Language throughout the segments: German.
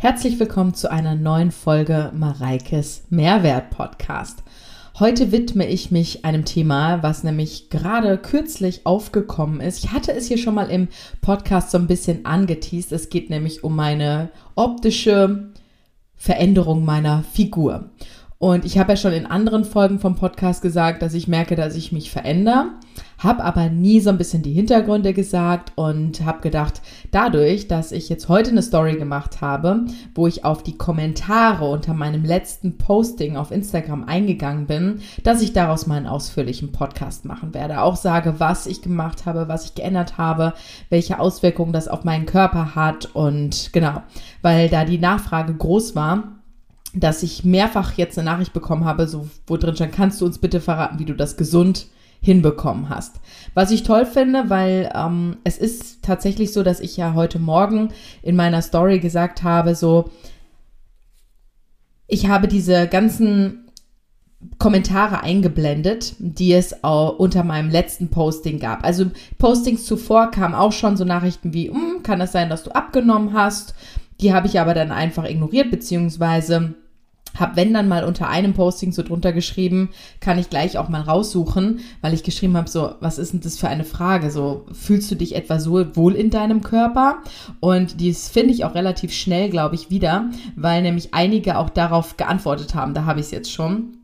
Herzlich willkommen zu einer neuen Folge Mareikes Mehrwert Podcast. Heute widme ich mich einem Thema, was nämlich gerade kürzlich aufgekommen ist. Ich hatte es hier schon mal im Podcast so ein bisschen angeteased. Es geht nämlich um meine optische Veränderung meiner Figur. Und ich habe ja schon in anderen Folgen vom Podcast gesagt, dass ich merke, dass ich mich verändere, habe aber nie so ein bisschen die Hintergründe gesagt und habe gedacht, dadurch, dass ich jetzt heute eine Story gemacht habe, wo ich auf die Kommentare unter meinem letzten Posting auf Instagram eingegangen bin, dass ich daraus mal einen ausführlichen Podcast machen werde. Auch sage, was ich gemacht habe, was ich geändert habe, welche Auswirkungen das auf meinen Körper hat und genau, weil da die Nachfrage groß war dass ich mehrfach jetzt eine Nachricht bekommen habe, so wo drin stand, kannst du uns bitte verraten, wie du das gesund hinbekommen hast. Was ich toll finde, weil ähm, es ist tatsächlich so, dass ich ja heute Morgen in meiner Story gesagt habe, so, ich habe diese ganzen Kommentare eingeblendet, die es auch unter meinem letzten Posting gab. Also Postings zuvor kamen auch schon so Nachrichten wie, hm, kann es sein, dass du abgenommen hast? Die habe ich aber dann einfach ignoriert, beziehungsweise habe, wenn dann mal unter einem Posting so drunter geschrieben, kann ich gleich auch mal raussuchen, weil ich geschrieben habe, so, was ist denn das für eine Frage? So, fühlst du dich etwa so wohl in deinem Körper? Und dies finde ich auch relativ schnell, glaube ich, wieder, weil nämlich einige auch darauf geantwortet haben. Da habe ich es jetzt schon.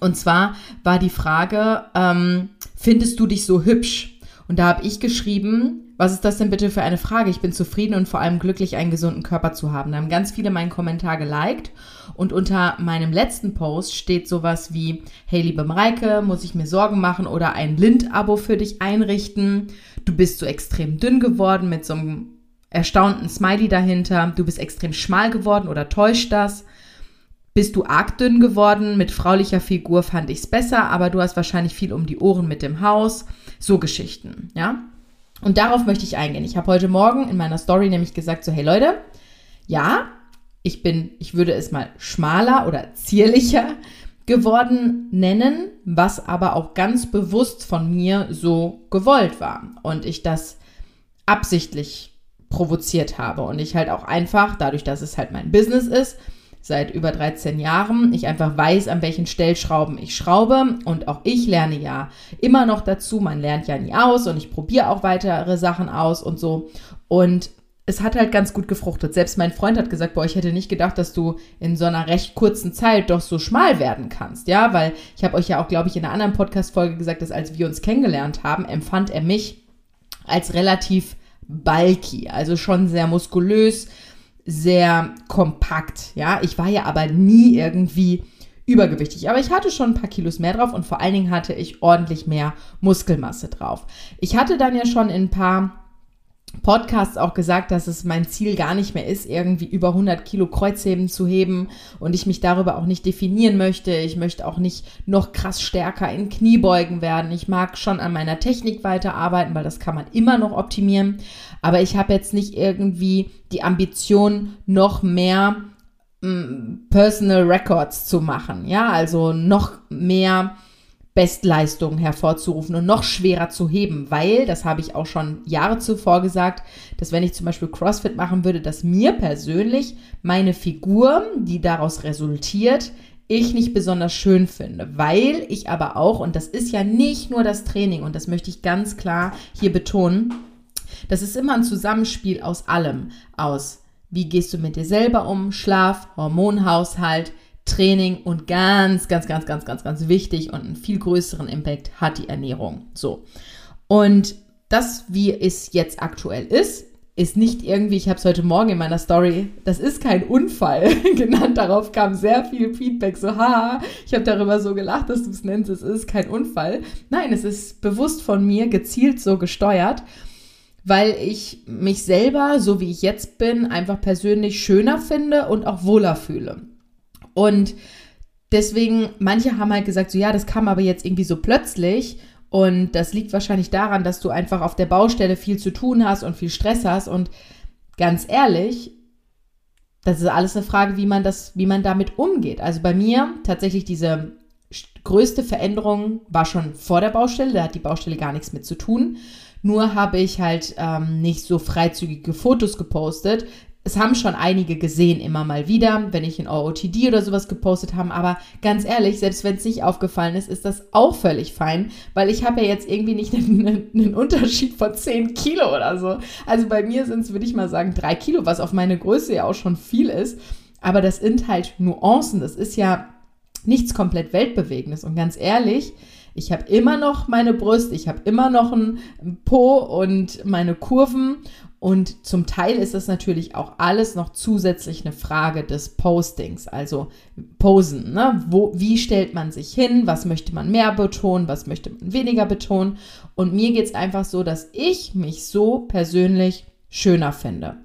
Und zwar war die Frage, ähm, findest du dich so hübsch? Und da habe ich geschrieben, was ist das denn bitte für eine Frage? Ich bin zufrieden und vor allem glücklich, einen gesunden Körper zu haben. Da haben ganz viele meinen Kommentar geliked und unter meinem letzten Post steht sowas wie, hey liebe Mareike, muss ich mir Sorgen machen oder ein Lind-Abo für dich einrichten? Du bist so extrem dünn geworden mit so einem erstaunten Smiley dahinter. Du bist extrem schmal geworden oder täuscht das? Bist du arg dünn geworden? Mit fraulicher Figur fand ich's besser, aber du hast wahrscheinlich viel um die Ohren mit dem Haus. So Geschichten, ja? Und darauf möchte ich eingehen. Ich habe heute Morgen in meiner Story nämlich gesagt, so hey Leute, ja, ich bin, ich würde es mal schmaler oder zierlicher geworden nennen, was aber auch ganz bewusst von mir so gewollt war und ich das absichtlich provoziert habe und ich halt auch einfach, dadurch, dass es halt mein Business ist, seit über 13 Jahren. Ich einfach weiß, an welchen Stellschrauben ich schraube. Und auch ich lerne ja immer noch dazu. Man lernt ja nie aus und ich probiere auch weitere Sachen aus und so. Und es hat halt ganz gut gefruchtet. Selbst mein Freund hat gesagt, boah, ich hätte nicht gedacht, dass du in so einer recht kurzen Zeit doch so schmal werden kannst. Ja, weil ich habe euch ja auch, glaube ich, in einer anderen Podcast-Folge gesagt, dass als wir uns kennengelernt haben, empfand er mich als relativ bulky, also schon sehr muskulös, sehr kompakt. Ja, ich war ja aber nie irgendwie übergewichtig. Aber ich hatte schon ein paar Kilos mehr drauf und vor allen Dingen hatte ich ordentlich mehr Muskelmasse drauf. Ich hatte dann ja schon in ein paar Podcasts auch gesagt, dass es mein Ziel gar nicht mehr ist, irgendwie über 100 Kilo Kreuzheben zu heben und ich mich darüber auch nicht definieren möchte. Ich möchte auch nicht noch krass stärker in Kniebeugen werden. Ich mag schon an meiner Technik weiterarbeiten, weil das kann man immer noch optimieren. Aber ich habe jetzt nicht irgendwie die Ambition, noch mehr mm, Personal Records zu machen. Ja, also noch mehr Bestleistungen hervorzurufen und noch schwerer zu heben, weil, das habe ich auch schon Jahre zuvor gesagt, dass wenn ich zum Beispiel CrossFit machen würde, dass mir persönlich meine Figur, die daraus resultiert, ich nicht besonders schön finde, weil ich aber auch, und das ist ja nicht nur das Training, und das möchte ich ganz klar hier betonen, das ist immer ein Zusammenspiel aus allem, aus wie gehst du mit dir selber um, Schlaf, Hormonhaushalt, Training und ganz, ganz, ganz, ganz, ganz, ganz wichtig und einen viel größeren Impact hat die Ernährung. So. Und das, wie es jetzt aktuell ist, ist nicht irgendwie, ich habe es heute Morgen in meiner Story, das ist kein Unfall genannt. Darauf kam sehr viel Feedback, so, haha, ich habe darüber so gelacht, dass du es nennst, es ist kein Unfall. Nein, es ist bewusst von mir gezielt so gesteuert, weil ich mich selber, so wie ich jetzt bin, einfach persönlich schöner finde und auch wohler fühle. Und deswegen, manche haben halt gesagt, so ja, das kam aber jetzt irgendwie so plötzlich. Und das liegt wahrscheinlich daran, dass du einfach auf der Baustelle viel zu tun hast und viel Stress hast. Und ganz ehrlich, das ist alles eine Frage, wie man das, wie man damit umgeht. Also bei mir tatsächlich diese größte Veränderung war schon vor der Baustelle. Da hat die Baustelle gar nichts mit zu tun. Nur habe ich halt ähm, nicht so freizügige Fotos gepostet, es haben schon einige gesehen, immer mal wieder, wenn ich in OOTD oder sowas gepostet habe. Aber ganz ehrlich, selbst wenn es nicht aufgefallen ist, ist das auch völlig fein, weil ich habe ja jetzt irgendwie nicht einen, einen, Unterschied von 10 Kilo oder so. Also bei mir sind es, würde ich mal sagen, 3 Kilo, was auf meine Größe ja auch schon viel ist. Aber das sind halt Nuancen. Das ist ja nichts komplett Weltbewegendes. Und ganz ehrlich, ich habe immer noch meine Brust, ich habe immer noch einen Po und meine Kurven. Und zum Teil ist das natürlich auch alles noch zusätzlich eine Frage des Postings, also Posen. Ne? Wo, wie stellt man sich hin? Was möchte man mehr betonen? Was möchte man weniger betonen? Und mir geht es einfach so, dass ich mich so persönlich schöner finde.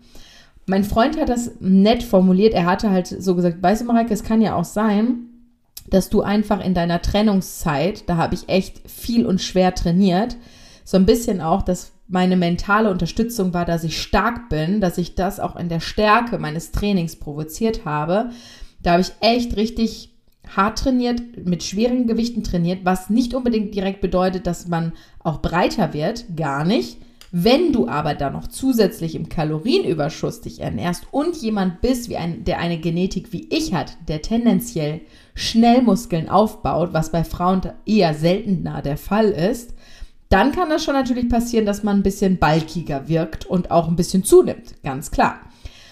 Mein Freund hat das nett formuliert. Er hatte halt so gesagt, weißt du, Mareike, es kann ja auch sein, dass du einfach in deiner Trennungszeit, da habe ich echt viel und schwer trainiert, so ein bisschen auch, dass meine mentale Unterstützung war, dass ich stark bin, dass ich das auch in der Stärke meines Trainings provoziert habe. Da habe ich echt richtig hart trainiert, mit schweren Gewichten trainiert, was nicht unbedingt direkt bedeutet, dass man auch breiter wird, gar nicht. Wenn du aber dann noch zusätzlich im Kalorienüberschuss dich ernährst und jemand bist, wie ein, der eine Genetik wie ich hat, der tendenziell schnell Muskeln aufbaut, was bei Frauen eher seltener der Fall ist, dann kann das schon natürlich passieren, dass man ein bisschen balkiger wirkt und auch ein bisschen zunimmt, ganz klar.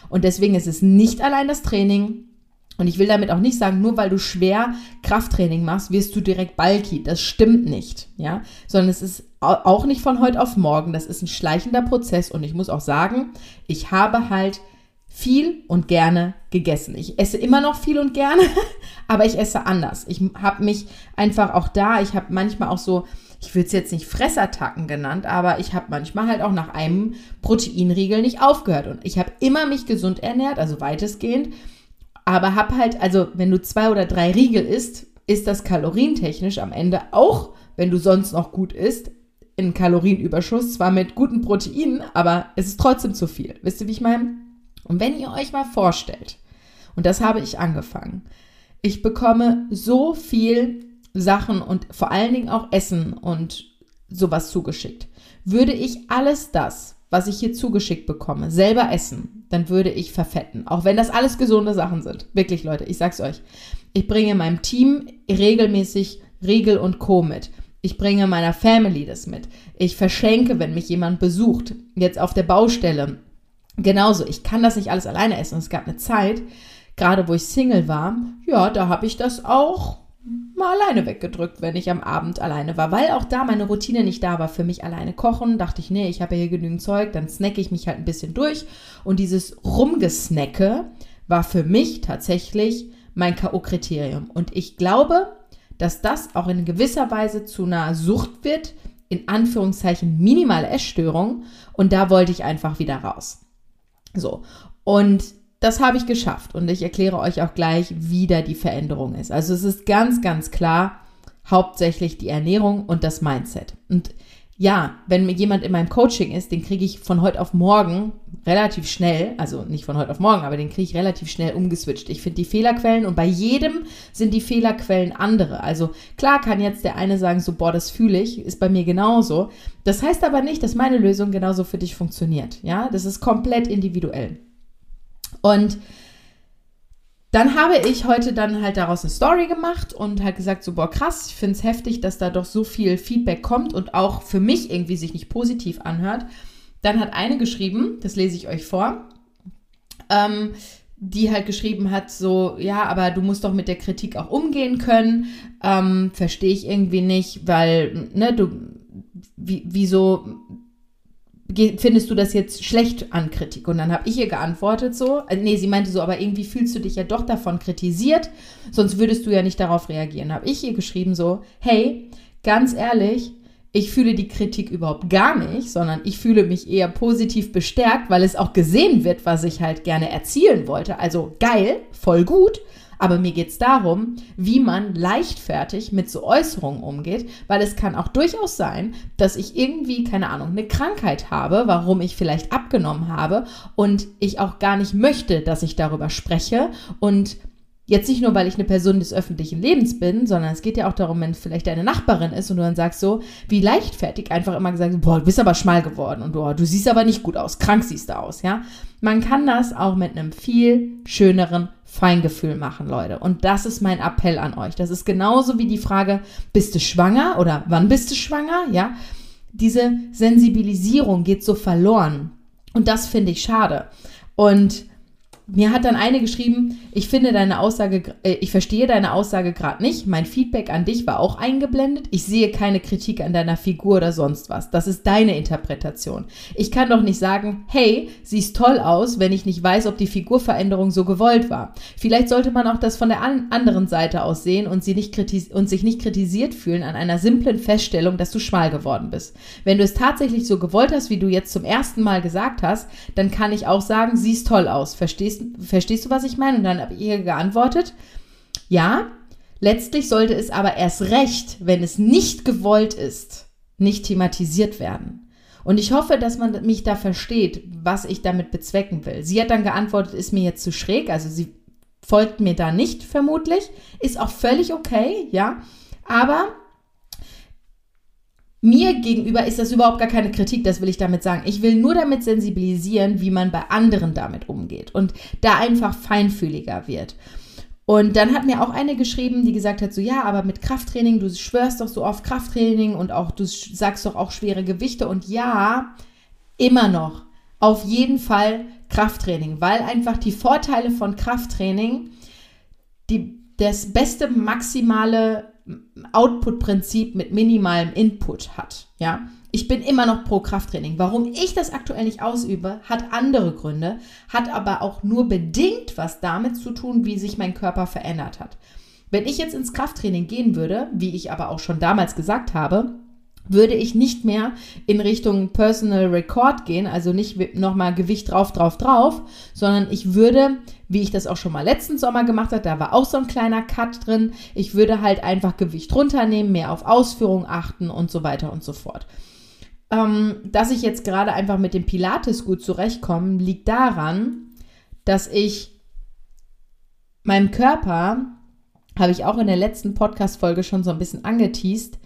Und deswegen ist es nicht allein das Training. Und ich will damit auch nicht sagen, nur weil du schwer Krafttraining machst, wirst du direkt bulky. Das stimmt nicht, ja. Sondern es ist auch nicht von heute auf morgen. Das ist ein schleichender Prozess. Und ich muss auch sagen, ich habe halt viel und gerne gegessen. Ich esse immer noch viel und gerne, aber ich esse anders. Ich habe mich einfach auch da, ich habe manchmal auch so, ich will es jetzt nicht Fressattacken genannt, aber ich habe manchmal halt auch nach einem Proteinriegel nicht aufgehört. Und ich habe immer mich gesund ernährt, also weitestgehend, aber habe halt, also wenn du zwei oder drei Riegel isst, ist das kalorientechnisch am Ende auch, wenn du sonst noch gut isst, in Kalorienüberschuss, zwar mit guten Proteinen, aber es ist trotzdem zu viel. Wisst ihr, wie ich meine? Und wenn ihr euch mal vorstellt, und das habe ich angefangen, ich bekomme so viel Sachen und vor allen Dingen auch Essen und sowas zugeschickt. Würde ich alles das, was ich hier zugeschickt bekomme, selber essen, dann würde ich verfetten. Auch wenn das alles gesunde Sachen sind. Wirklich, Leute, ich sag's euch. Ich bringe meinem Team regelmäßig Riegel und Co. mit. Ich bringe meiner Family das mit. Ich verschenke, wenn mich jemand besucht. Jetzt auf der Baustelle Genauso, ich kann das nicht alles alleine essen. Es gab eine Zeit, gerade wo ich Single war, ja, da habe ich das auch mal alleine weggedrückt, wenn ich am Abend alleine war, weil auch da meine Routine nicht da war. Für mich alleine kochen, dachte ich, nee, ich habe ja hier genügend Zeug, dann snacke ich mich halt ein bisschen durch. Und dieses Rumgesnacke war für mich tatsächlich mein K.O.-Kriterium. Und ich glaube, dass das auch in gewisser Weise zu einer Sucht wird, in Anführungszeichen minimale Essstörung. Und da wollte ich einfach wieder raus. So. Und das habe ich geschafft und ich erkläre euch auch gleich, wie da die Veränderung ist. Also es ist ganz, ganz klar hauptsächlich die Ernährung und das Mindset. Und ja, wenn mir jemand in meinem Coaching ist, den kriege ich von heute auf morgen relativ schnell, also nicht von heute auf morgen, aber den kriege ich relativ schnell umgeswitcht. Ich finde die Fehlerquellen und bei jedem sind die Fehlerquellen andere. Also klar kann jetzt der eine sagen, so, boah, das fühle ich, ist bei mir genauso. Das heißt aber nicht, dass meine Lösung genauso für dich funktioniert. Ja, das ist komplett individuell. Und dann habe ich heute dann halt daraus eine Story gemacht und halt gesagt, so, boah, krass, ich finde es heftig, dass da doch so viel Feedback kommt und auch für mich irgendwie sich nicht positiv anhört. Dann hat eine geschrieben, das lese ich euch vor, ähm, die halt geschrieben hat, so, ja, aber du musst doch mit der Kritik auch umgehen können. Ähm, Verstehe ich irgendwie nicht, weil, ne, du, wie, wieso findest du das jetzt schlecht an Kritik? Und dann habe ich ihr geantwortet so, äh, nee, sie meinte so, aber irgendwie fühlst du dich ja doch davon kritisiert, sonst würdest du ja nicht darauf reagieren. Habe ich ihr geschrieben so, hey, ganz ehrlich, ich fühle die Kritik überhaupt gar nicht, sondern ich fühle mich eher positiv bestärkt, weil es auch gesehen wird, was ich halt gerne erzielen wollte. Also geil, voll gut. Aber mir geht es darum, wie man leichtfertig mit so Äußerungen umgeht, weil es kann auch durchaus sein, dass ich irgendwie, keine Ahnung, eine Krankheit habe, warum ich vielleicht abgenommen habe und ich auch gar nicht möchte, dass ich darüber spreche und Jetzt nicht nur, weil ich eine Person des öffentlichen Lebens bin, sondern es geht ja auch darum, wenn vielleicht deine Nachbarin ist und du dann sagst so, wie leichtfertig einfach immer gesagt, boah, du bist aber schmal geworden und oh, du siehst aber nicht gut aus, krank siehst du aus, ja. Man kann das auch mit einem viel schöneren Feingefühl machen, Leute. Und das ist mein Appell an euch. Das ist genauso wie die Frage, bist du schwanger oder wann bist du schwanger, ja. Diese Sensibilisierung geht so verloren. Und das finde ich schade. Und mir hat dann eine geschrieben, ich finde deine Aussage, äh, ich verstehe deine Aussage gerade nicht. Mein Feedback an dich war auch eingeblendet. Ich sehe keine Kritik an deiner Figur oder sonst was. Das ist deine Interpretation. Ich kann doch nicht sagen, hey, siehst toll aus, wenn ich nicht weiß, ob die Figurveränderung so gewollt war. Vielleicht sollte man auch das von der an anderen Seite aus sehen und, sie nicht und sich nicht kritisiert fühlen an einer simplen Feststellung, dass du schmal geworden bist. Wenn du es tatsächlich so gewollt hast, wie du jetzt zum ersten Mal gesagt hast, dann kann ich auch sagen, siehst toll aus. Verstehst Verstehst, verstehst du, was ich meine? Und dann habe ich ihr geantwortet, ja, letztlich sollte es aber erst recht, wenn es nicht gewollt ist, nicht thematisiert werden. Und ich hoffe, dass man mich da versteht, was ich damit bezwecken will. Sie hat dann geantwortet, ist mir jetzt zu schräg, also sie folgt mir da nicht vermutlich, ist auch völlig okay, ja, aber mir gegenüber ist das überhaupt gar keine Kritik, das will ich damit sagen. Ich will nur damit sensibilisieren, wie man bei anderen damit umgeht und da einfach feinfühliger wird. Und dann hat mir auch eine geschrieben, die gesagt hat, so ja, aber mit Krafttraining, du schwörst doch so auf Krafttraining und auch du sagst doch auch schwere Gewichte und ja, immer noch auf jeden Fall Krafttraining, weil einfach die Vorteile von Krafttraining die das beste maximale Output-Prinzip mit minimalem Input hat. Ja, ich bin immer noch pro Krafttraining. Warum ich das aktuell nicht ausübe, hat andere Gründe, hat aber auch nur bedingt was damit zu tun, wie sich mein Körper verändert hat. Wenn ich jetzt ins Krafttraining gehen würde, wie ich aber auch schon damals gesagt habe, würde ich nicht mehr in Richtung Personal Record gehen, also nicht nochmal Gewicht drauf, drauf, drauf, sondern ich würde, wie ich das auch schon mal letzten Sommer gemacht habe, da war auch so ein kleiner Cut drin, ich würde halt einfach Gewicht runternehmen, mehr auf Ausführung achten und so weiter und so fort. Ähm, dass ich jetzt gerade einfach mit dem Pilates gut zurechtkomme, liegt daran, dass ich meinem Körper, habe ich auch in der letzten Podcast-Folge schon so ein bisschen angeteased,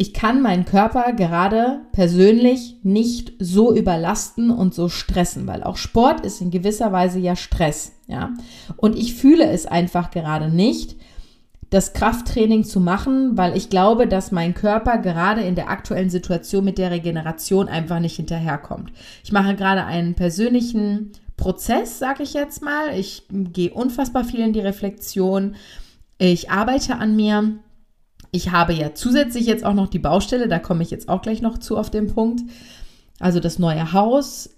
ich kann meinen Körper gerade persönlich nicht so überlasten und so stressen, weil auch Sport ist in gewisser Weise ja Stress, ja. Und ich fühle es einfach gerade nicht, das Krafttraining zu machen, weil ich glaube, dass mein Körper gerade in der aktuellen Situation mit der Regeneration einfach nicht hinterherkommt. Ich mache gerade einen persönlichen Prozess, sage ich jetzt mal. Ich gehe unfassbar viel in die Reflexion. Ich arbeite an mir ich habe ja zusätzlich jetzt auch noch die Baustelle, da komme ich jetzt auch gleich noch zu auf den Punkt. Also das neue Haus.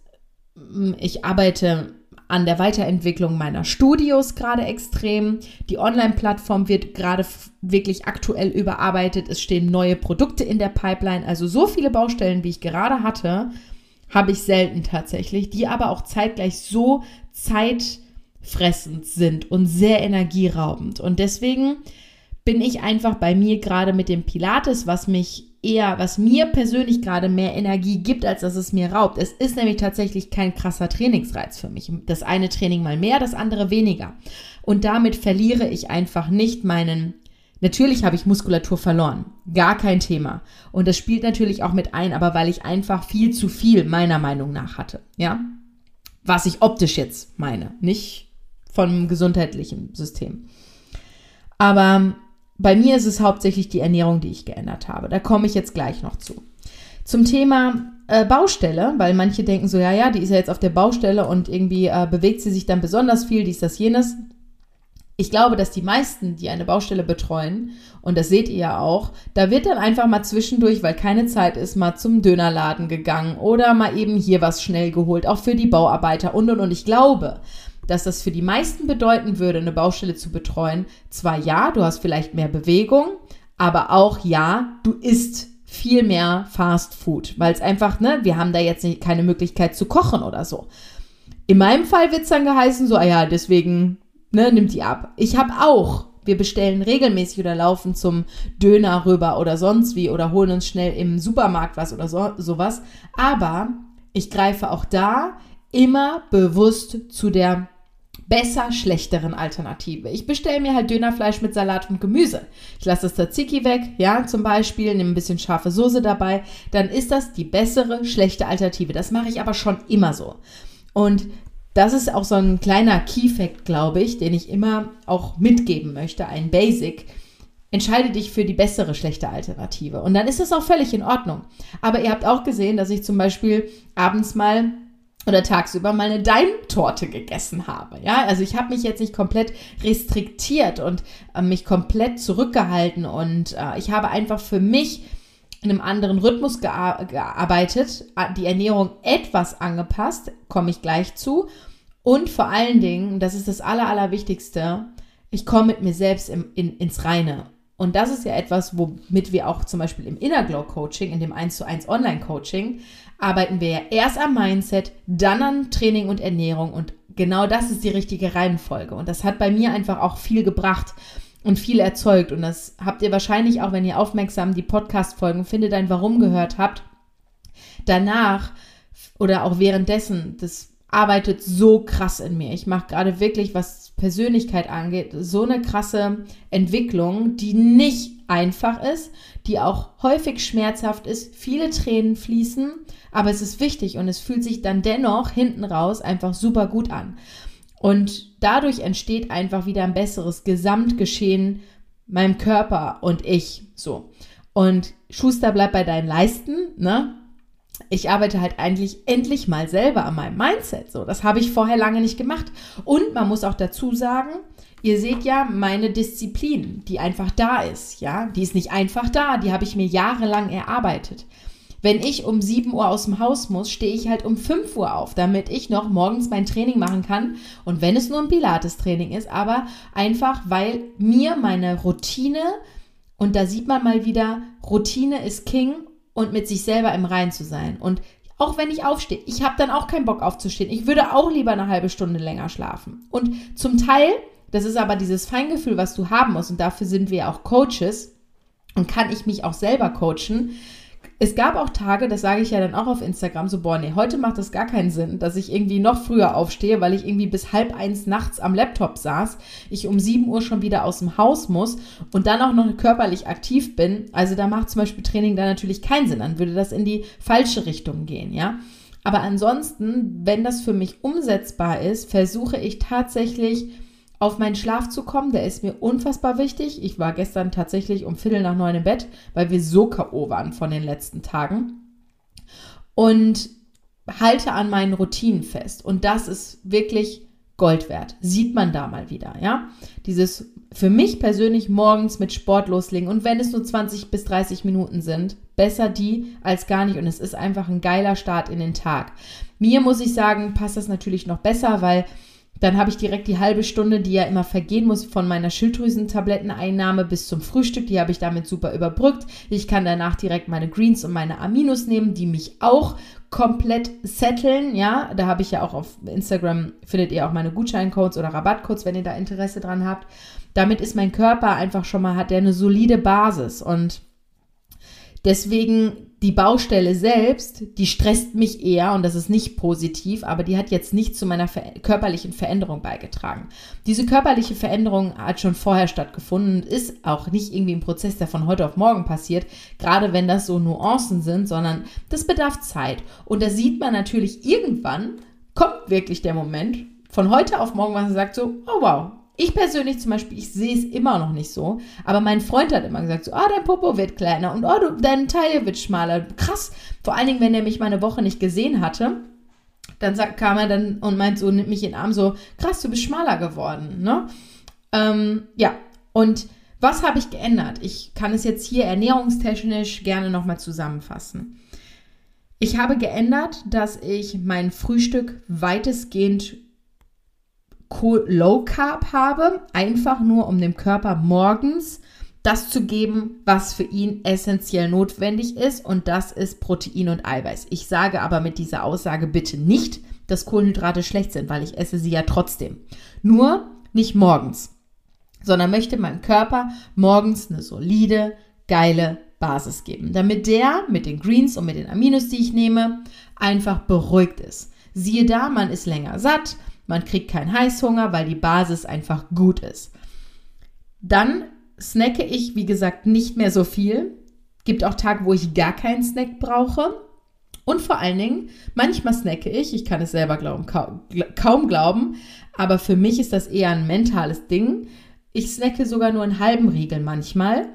Ich arbeite an der Weiterentwicklung meiner Studios gerade extrem. Die Online-Plattform wird gerade wirklich aktuell überarbeitet. Es stehen neue Produkte in der Pipeline. Also so viele Baustellen, wie ich gerade hatte, habe ich selten tatsächlich, die aber auch zeitgleich so zeitfressend sind und sehr energieraubend. Und deswegen bin ich einfach bei mir gerade mit dem Pilates, was mich eher, was mir persönlich gerade mehr Energie gibt, als dass es mir raubt. Es ist nämlich tatsächlich kein krasser Trainingsreiz für mich. Das eine Training mal mehr, das andere weniger. Und damit verliere ich einfach nicht meinen Natürlich habe ich Muskulatur verloren. Gar kein Thema. Und das spielt natürlich auch mit ein, aber weil ich einfach viel zu viel meiner Meinung nach hatte. Ja? Was ich optisch jetzt meine, nicht vom gesundheitlichen System. Aber bei mir ist es hauptsächlich die Ernährung, die ich geändert habe. Da komme ich jetzt gleich noch zu. Zum Thema äh, Baustelle, weil manche denken so, ja, ja, die ist ja jetzt auf der Baustelle und irgendwie äh, bewegt sie sich dann besonders viel, dies, das, jenes. Ich glaube, dass die meisten, die eine Baustelle betreuen, und das seht ihr ja auch, da wird dann einfach mal zwischendurch, weil keine Zeit ist, mal zum Dönerladen gegangen oder mal eben hier was schnell geholt, auch für die Bauarbeiter und und und. Ich glaube, dass das für die meisten bedeuten würde, eine Baustelle zu betreuen. Zwar ja, du hast vielleicht mehr Bewegung, aber auch ja, du isst viel mehr Fast Food, weil es einfach, ne, wir haben da jetzt nicht, keine Möglichkeit zu kochen oder so. In meinem Fall wird es dann geheißen, so, ah ja, deswegen, ne, nimmt die ab. Ich habe auch, wir bestellen regelmäßig oder laufen zum Döner rüber oder sonst wie oder holen uns schnell im Supermarkt was oder so, sowas. Aber ich greife auch da immer bewusst zu der besser schlechteren Alternative. Ich bestelle mir halt Dönerfleisch mit Salat und Gemüse. Ich lasse das Tzatziki weg, ja, zum Beispiel, nehme ein bisschen scharfe Soße dabei. Dann ist das die bessere, schlechte Alternative. Das mache ich aber schon immer so. Und das ist auch so ein kleiner Key-Fact, glaube ich, den ich immer auch mitgeben möchte, ein Basic. Entscheide dich für die bessere schlechte Alternative. Und dann ist das auch völlig in Ordnung. Aber ihr habt auch gesehen, dass ich zum Beispiel abends mal oder tagsüber mal eine Daimtorte gegessen habe. Ja, also ich habe mich jetzt nicht komplett restriktiert und äh, mich komplett zurückgehalten und äh, ich habe einfach für mich in einem anderen Rhythmus gear gearbeitet, die Ernährung etwas angepasst, komme ich gleich zu. Und vor allen Dingen, das ist das Aller, Allerwichtigste, ich komme mit mir selbst im, in, ins Reine. Und das ist ja etwas, womit wir auch zum Beispiel im Inner Glow Coaching, in dem 1 zu 1 Online Coaching, arbeiten wir ja erst am Mindset, dann an Training und Ernährung. Und genau das ist die richtige Reihenfolge. Und das hat bei mir einfach auch viel gebracht und viel erzeugt. Und das habt ihr wahrscheinlich auch, wenn ihr aufmerksam die Podcast-Folgen findet, ein Warum gehört habt. Danach oder auch währenddessen, das arbeitet so krass in mir. Ich mache gerade wirklich, was Persönlichkeit angeht, so eine krasse Entwicklung, die nicht einfach ist, die auch häufig schmerzhaft ist, viele Tränen fließen, aber es ist wichtig und es fühlt sich dann dennoch hinten raus einfach super gut an. Und dadurch entsteht einfach wieder ein besseres Gesamtgeschehen meinem Körper und ich so. Und Schuster bleibt bei deinen Leisten, ne? Ich arbeite halt eigentlich endlich mal selber an meinem Mindset. So, das habe ich vorher lange nicht gemacht. Und man muss auch dazu sagen, Ihr seht ja meine Disziplin, die einfach da ist, ja, die ist nicht einfach da, die habe ich mir jahrelang erarbeitet. Wenn ich um 7 Uhr aus dem Haus muss, stehe ich halt um 5 Uhr auf, damit ich noch morgens mein Training machen kann. Und wenn es nur ein Pilates-Training ist, aber einfach, weil mir meine Routine, und da sieht man mal wieder, Routine ist King und mit sich selber im Rein zu sein. Und auch wenn ich aufstehe, ich habe dann auch keinen Bock aufzustehen. Ich würde auch lieber eine halbe Stunde länger schlafen. Und zum Teil das ist aber dieses Feingefühl, was du haben musst. Und dafür sind wir auch Coaches. Und kann ich mich auch selber coachen. Es gab auch Tage, das sage ich ja dann auch auf Instagram, so, boah, nee, heute macht das gar keinen Sinn, dass ich irgendwie noch früher aufstehe, weil ich irgendwie bis halb eins nachts am Laptop saß, ich um sieben Uhr schon wieder aus dem Haus muss und dann auch noch körperlich aktiv bin. Also da macht zum Beispiel Training dann natürlich keinen Sinn, dann würde das in die falsche Richtung gehen, ja. Aber ansonsten, wenn das für mich umsetzbar ist, versuche ich tatsächlich auf meinen Schlaf zu kommen. Der ist mir unfassbar wichtig. Ich war gestern tatsächlich um Viertel nach neun im Bett, weil wir so K.O. waren von den letzten Tagen. Und halte an meinen Routinen fest. Und das ist wirklich Gold wert. Sieht man da mal wieder, ja? Dieses für mich persönlich morgens mit Sport loslegen und wenn es nur 20 bis 30 Minuten sind, besser die als gar nicht und es ist einfach ein geiler Start in den Tag. Mir muss ich sagen, passt das natürlich noch besser, weil dann habe ich direkt die halbe Stunde, die ja immer vergehen muss, von meiner Schilddrüsentabletteneinnahme bis zum Frühstück. Die habe ich damit super überbrückt. Ich kann danach direkt meine Greens und meine Aminos nehmen, die mich auch komplett setteln. Ja, da habe ich ja auch auf Instagram, findet ihr auch meine Gutscheincodes oder Rabattcodes, wenn ihr da Interesse dran habt. Damit ist mein Körper einfach schon mal, hat der eine solide Basis und deswegen die Baustelle selbst, die stresst mich eher und das ist nicht positiv, aber die hat jetzt nicht zu meiner ver körperlichen Veränderung beigetragen. Diese körperliche Veränderung hat schon vorher stattgefunden und ist auch nicht irgendwie ein Prozess, der von heute auf morgen passiert, gerade wenn das so Nuancen sind, sondern das bedarf Zeit. Und da sieht man natürlich irgendwann, kommt wirklich der Moment, von heute auf morgen, was man sagt so, oh wow, ich persönlich zum Beispiel, ich sehe es immer noch nicht so, aber mein Freund hat immer gesagt, so, ah, dein Popo wird kleiner und oh, du, dein Taille wird schmaler. Krass. Vor allen Dingen, wenn er mich mal eine Woche nicht gesehen hatte, dann sagt, kam er dann und meint so, nimmt mich in den Arm, so, krass, du bist schmaler geworden, ne? Ähm, ja, und was habe ich geändert? Ich kann es jetzt hier ernährungstechnisch gerne nochmal zusammenfassen. Ich habe geändert, dass ich mein Frühstück weitestgehend Low Carb habe, einfach nur um dem Körper morgens das zu geben, was für ihn essentiell notwendig ist und das ist Protein und Eiweiß. Ich sage aber mit dieser Aussage bitte nicht, dass Kohlenhydrate schlecht sind, weil ich esse sie ja trotzdem. Nur nicht morgens, sondern möchte meinem Körper morgens eine solide, geile Basis geben, damit der mit den Greens und mit den Aminos, die ich nehme, einfach beruhigt ist. Siehe da, man ist länger satt, man kriegt keinen Heißhunger, weil die Basis einfach gut ist. Dann snacke ich, wie gesagt, nicht mehr so viel. Gibt auch Tage, wo ich gar keinen Snack brauche. Und vor allen Dingen, manchmal snacke ich, ich kann es selber glauben, kaum, kaum glauben, aber für mich ist das eher ein mentales Ding. Ich snacke sogar nur einen halben Riegel manchmal,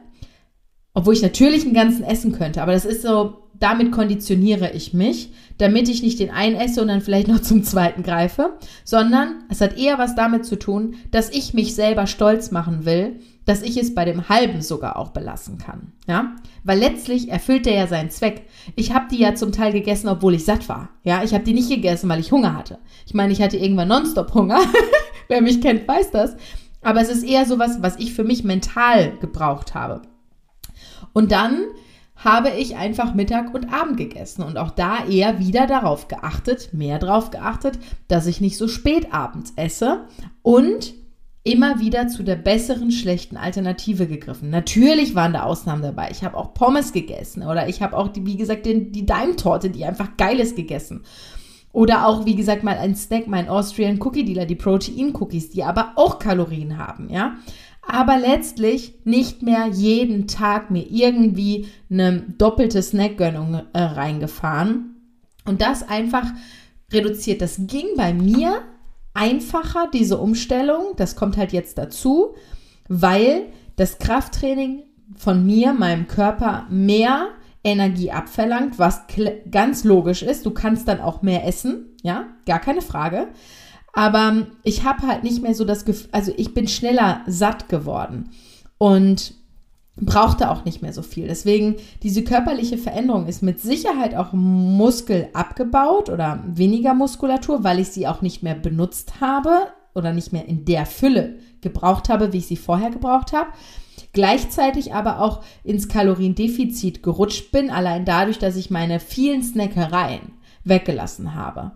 obwohl ich natürlich einen ganzen essen könnte, aber das ist so, damit konditioniere ich mich, damit ich nicht den einen esse und dann vielleicht noch zum zweiten greife, sondern es hat eher was damit zu tun, dass ich mich selber stolz machen will, dass ich es bei dem halben sogar auch belassen kann. Ja, weil letztlich erfüllt der ja seinen Zweck. Ich habe die ja zum Teil gegessen, obwohl ich satt war. Ja, ich habe die nicht gegessen, weil ich Hunger hatte. Ich meine, ich hatte irgendwann nonstop Hunger. Wer mich kennt, weiß das. Aber es ist eher sowas, was ich für mich mental gebraucht habe. Und dann habe ich einfach Mittag und Abend gegessen und auch da eher wieder darauf geachtet, mehr darauf geachtet, dass ich nicht so spät abends esse und immer wieder zu der besseren schlechten Alternative gegriffen. Natürlich waren da Ausnahmen dabei. Ich habe auch Pommes gegessen oder ich habe auch, die, wie gesagt, den, die Daimtorte, die einfach geil ist, gegessen. Oder auch, wie gesagt, mal ein Snack, mein Austrian Cookie Dealer, die Protein Cookies, die aber auch Kalorien haben, ja. Aber letztlich nicht mehr jeden Tag mir irgendwie eine doppelte Snackgönnung äh, reingefahren. Und das einfach reduziert. Das ging bei mir einfacher, diese Umstellung. Das kommt halt jetzt dazu, weil das Krafttraining von mir, meinem Körper, mehr Energie abverlangt, was ganz logisch ist. Du kannst dann auch mehr essen, ja, gar keine Frage. Aber ich habe halt nicht mehr so das Gefühl, also ich bin schneller satt geworden und brauchte auch nicht mehr so viel. Deswegen, diese körperliche Veränderung ist mit Sicherheit auch Muskel abgebaut oder weniger Muskulatur, weil ich sie auch nicht mehr benutzt habe oder nicht mehr in der Fülle gebraucht habe, wie ich sie vorher gebraucht habe. Gleichzeitig aber auch ins Kaloriendefizit gerutscht bin, allein dadurch, dass ich meine vielen Snackereien weggelassen habe.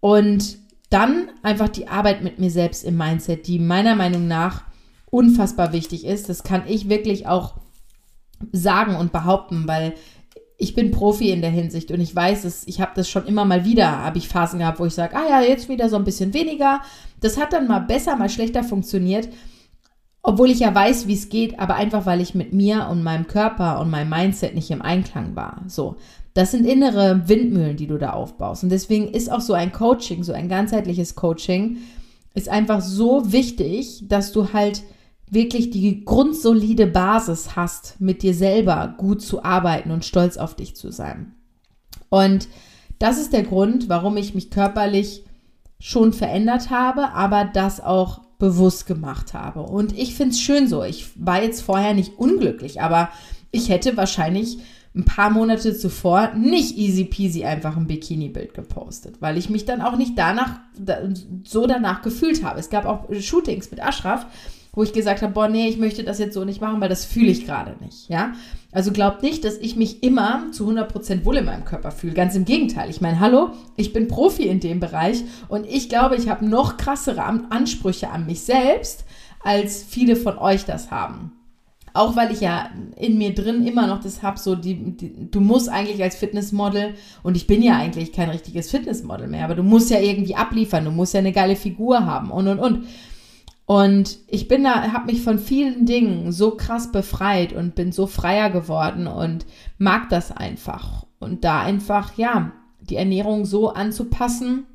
Und dann einfach die Arbeit mit mir selbst im Mindset, die meiner Meinung nach unfassbar wichtig ist. Das kann ich wirklich auch sagen und behaupten, weil ich bin Profi in der Hinsicht und ich weiß es, ich habe das schon immer mal wieder, habe ich Phasen gehabt, wo ich sage, ah ja, jetzt wieder so ein bisschen weniger. Das hat dann mal besser, mal schlechter funktioniert, obwohl ich ja weiß, wie es geht, aber einfach weil ich mit mir und meinem Körper und meinem Mindset nicht im Einklang war. So, das sind innere Windmühlen, die du da aufbaust und deswegen ist auch so ein Coaching, so ein ganzheitliches Coaching ist einfach so wichtig, dass du halt wirklich die grundsolide Basis hast, mit dir selber gut zu arbeiten und stolz auf dich zu sein. Und das ist der Grund, warum ich mich körperlich schon verändert habe, aber das auch bewusst gemacht habe. Und ich finde es schön so. Ich war jetzt vorher nicht unglücklich, aber ich hätte wahrscheinlich ein paar Monate zuvor nicht easy peasy einfach ein Bikini-Bild gepostet, weil ich mich dann auch nicht danach so danach gefühlt habe. Es gab auch Shootings mit Ashraf, wo ich gesagt habe, boah, nee, ich möchte das jetzt so nicht machen, weil das fühle ich gerade nicht, ja. Also glaubt nicht, dass ich mich immer zu 100% wohl in meinem Körper fühle. Ganz im Gegenteil. Ich meine, hallo, ich bin Profi in dem Bereich und ich glaube, ich habe noch krassere Ansprüche an mich selbst, als viele von euch das haben. Auch weil ich ja in mir drin immer noch das habe, so die, die, du musst eigentlich als Fitnessmodel, und ich bin ja eigentlich kein richtiges Fitnessmodel mehr, aber du musst ja irgendwie abliefern, du musst ja eine geile Figur haben und und und. Und ich bin da, habe mich von vielen Dingen so krass befreit und bin so freier geworden und mag das einfach. Und da einfach, ja, die Ernährung so anzupassen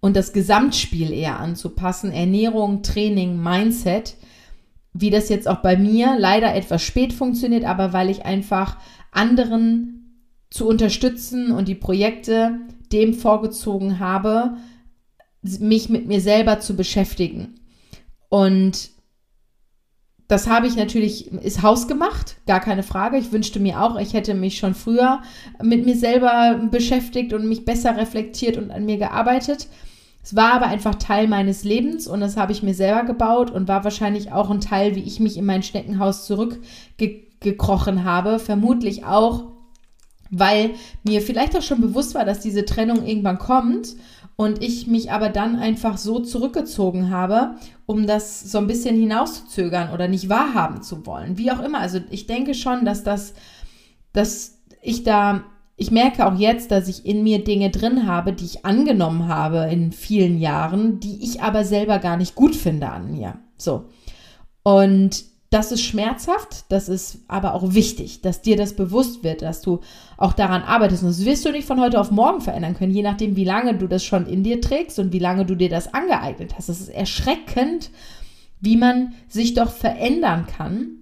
und das Gesamtspiel eher anzupassen. Ernährung, Training, Mindset. Wie das jetzt auch bei mir leider etwas spät funktioniert, aber weil ich einfach anderen zu unterstützen und die Projekte dem vorgezogen habe, mich mit mir selber zu beschäftigen und das habe ich natürlich, ist hausgemacht, gar keine Frage. Ich wünschte mir auch, ich hätte mich schon früher mit mir selber beschäftigt und mich besser reflektiert und an mir gearbeitet. Es war aber einfach Teil meines Lebens und das habe ich mir selber gebaut und war wahrscheinlich auch ein Teil, wie ich mich in mein Schneckenhaus zurückgekrochen habe. Vermutlich auch, weil mir vielleicht auch schon bewusst war, dass diese Trennung irgendwann kommt und ich mich aber dann einfach so zurückgezogen habe, um das so ein bisschen hinauszuzögern oder nicht wahrhaben zu wollen. Wie auch immer. Also ich denke schon, dass das, dass ich da ich merke auch jetzt, dass ich in mir Dinge drin habe, die ich angenommen habe in vielen Jahren, die ich aber selber gar nicht gut finde an mir. So. Und das ist schmerzhaft, das ist aber auch wichtig, dass dir das bewusst wird, dass du auch daran arbeitest. Und das wirst du nicht von heute auf morgen verändern können, je nachdem, wie lange du das schon in dir trägst und wie lange du dir das angeeignet hast. Es ist erschreckend, wie man sich doch verändern kann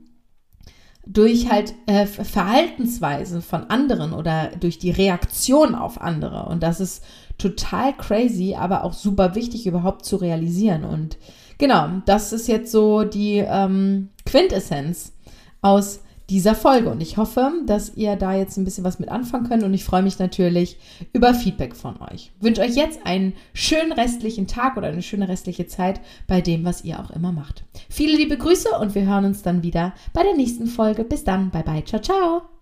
durch halt äh, Verhaltensweisen von anderen oder durch die Reaktion auf andere. Und das ist total crazy, aber auch super wichtig überhaupt zu realisieren. Und genau, das ist jetzt so die ähm, Quintessenz aus dieser Folge. Und ich hoffe, dass ihr da jetzt ein bisschen was mit anfangen könnt. Und ich freue mich natürlich über Feedback von euch. Ich wünsche euch jetzt einen schönen restlichen Tag oder eine schöne restliche Zeit bei dem, was ihr auch immer macht. Viele liebe Grüße und wir hören uns dann wieder bei der nächsten Folge. Bis dann. Bye bye. Ciao, ciao.